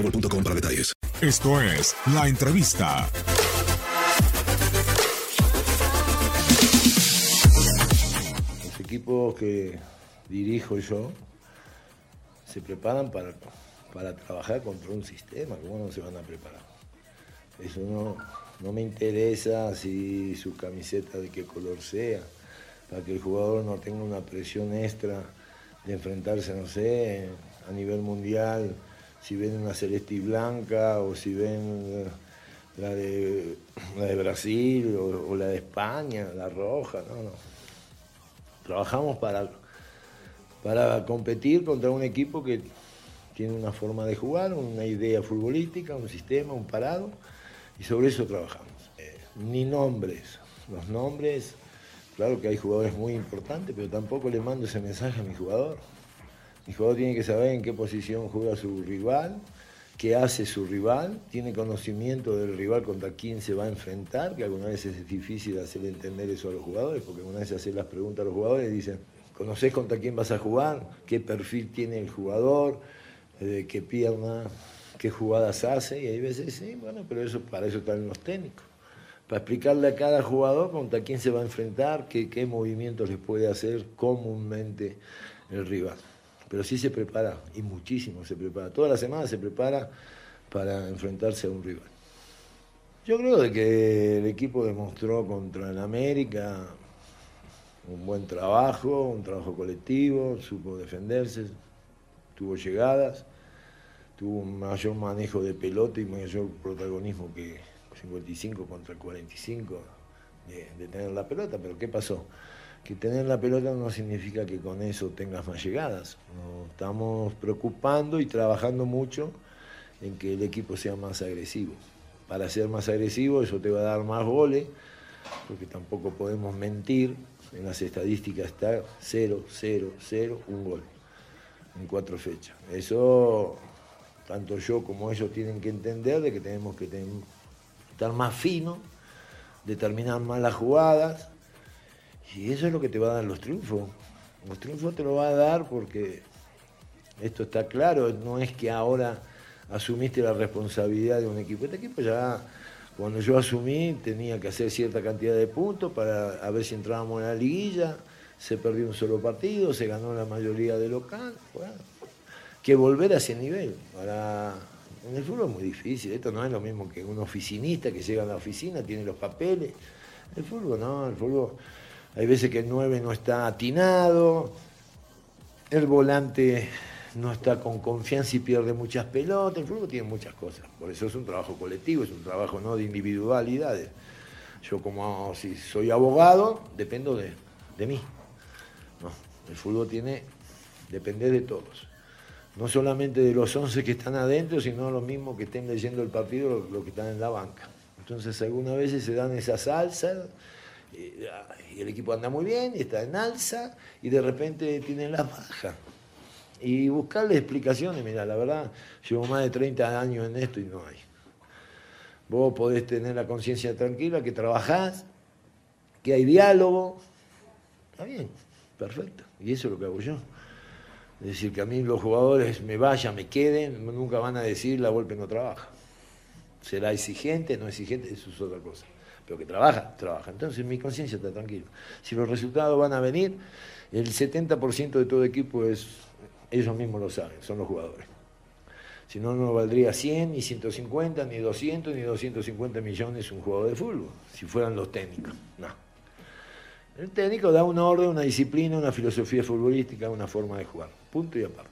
boostmobile.com para detalles. Esto es La Entrevista. Los equipos que dirijo yo se preparan para, para trabajar contra un sistema, ¿cómo no se van a preparar? Eso no, no me interesa si su camiseta de qué color sea, para que el jugador no tenga una presión extra de enfrentarse, no sé, a nivel mundial, si ven una celeste y blanca o si ven eh, la de, la de Brasil o, la de España, la roja, no, no. Trabajamos para, para competir contra un equipo que tiene una forma de jugar, una idea futbolística, un sistema, un parado, y sobre eso trabajamos. Eh, ni nombres, los nombres, claro que hay jugadores muy importantes, pero tampoco le mando ese mensaje a mi jugador. Mi jugador tiene que saber en qué posición juega su rival, qué hace su rival, tiene conocimiento del rival contra quién se va a enfrentar, que algunas veces es difícil hacer entender eso a los jugadores, porque algunas veces hacer las preguntas a los jugadores dicen, ¿conoces contra quién vas a jugar? ¿Qué perfil tiene el jugador? Eh, ¿Qué pierna? ¿Qué jugadas hace? Y hay veces, sí, bueno, pero eso para eso están los técnicos. Para explicarle a cada jugador contra quién se va a enfrentar, qué, qué movimientos les puede hacer comúnmente el rival pero sí se prepara, y muchísimo se prepara. Toda la semana se prepara para enfrentarse a un rival. Yo creo de que el equipo demostró contra el América un buen trabajo, un trabajo colectivo, supo defenderse, tuvo llegadas, tuvo un mayor manejo de pelota y mayor protagonismo que 55 contra 45 de, de tener la pelota, pero ¿qué pasó? Que tener la pelota no significa que con eso tengas más llegadas. Nos estamos preocupando y trabajando mucho en que el equipo sea más agresivo. Para ser más agresivo eso te va a dar más goles, porque tampoco podemos mentir. En las estadísticas está 0, 0, 0, un gol en cuatro fechas. Eso tanto yo como ellos tienen que entender de que tenemos que estar más finos, determinar más las jugadas y eso es lo que te va a dar los triunfos. Los triunfos te lo va a dar porque esto está claro, no es que ahora asumiste la responsabilidad de un equipo. Este equipo ya, cuando yo asumí, tenía que hacer cierta cantidad de puntos para a ver si entrábamos en la liguilla. Se perdió un solo partido, se ganó la mayoría de local. Bueno, que volver a ese nivel. Para... En el fútbol es muy difícil, esto no es lo mismo que un oficinista que llega a la oficina, tiene los papeles. El fútbol no, el fútbol hay veces que el 9 no está atinado, el volante no está con confianza y pierde muchas pelotas, el fútbol tiene muchas cosas, por eso es un trabajo colectivo, es un trabajo no de individualidades. Yo como si soy abogado, dependo de, de mí. No, el fútbol tiene, depende de todos. no solamente de los 11 que están adentro, sino los mismos que estén leyendo el partido, los que están en la banca. Entonces algunas veces se dan esas alzas el equipo anda muy bien y está en alza y de repente tienen la baja. Y buscarle explicaciones, mira, la verdad, llevo más de 30 años en esto y no hay. Vos podés tener la conciencia tranquila, que trabajás, que hay diálogo. Está bien, perfecto. Y eso es lo que hago yo. Es decir, que a mí los jugadores me vayan, me queden, nunca van a decir la golpe no trabaja. Será exigente, no exigente, eso es otra cosa. Pero que trabaja, trabaja. Entonces mi conciencia está tranquila. Si los resultados van a venir, el 70% de todo equipo es, ellos mismos lo saben, son los jugadores. Si no, no valdría 100, ni 150, ni 200, ni 250 millones un jugador de fútbol, si fueran los técnicos. No. El técnico da un orden, una disciplina, una filosofía futbolística, una forma de jugar. Punto y aparte.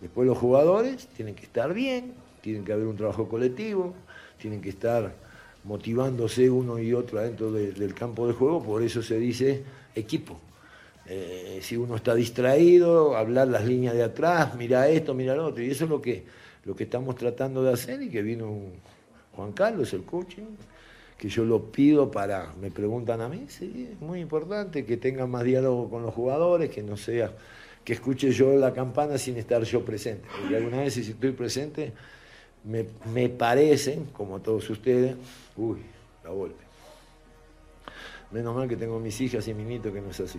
Después los jugadores tienen que estar bien, tienen que haber un trabajo colectivo, tienen que estar motivándose uno y otro adentro del campo de juego, por eso se dice equipo. Eh, si uno está distraído, hablar las líneas de atrás, mira esto, mira lo otro, y eso es lo que, lo que estamos tratando de hacer y que vino Juan Carlos, el coaching, que yo lo pido para, me preguntan a mí, sí, es muy importante que tengan más diálogo con los jugadores, que no sea, que escuche yo la campana sin estar yo presente, porque alguna vez si estoy presente, me, me parecen, como todos ustedes, uy, la golpe. Menos mal que tengo mis hijas y mi nieto que no es así.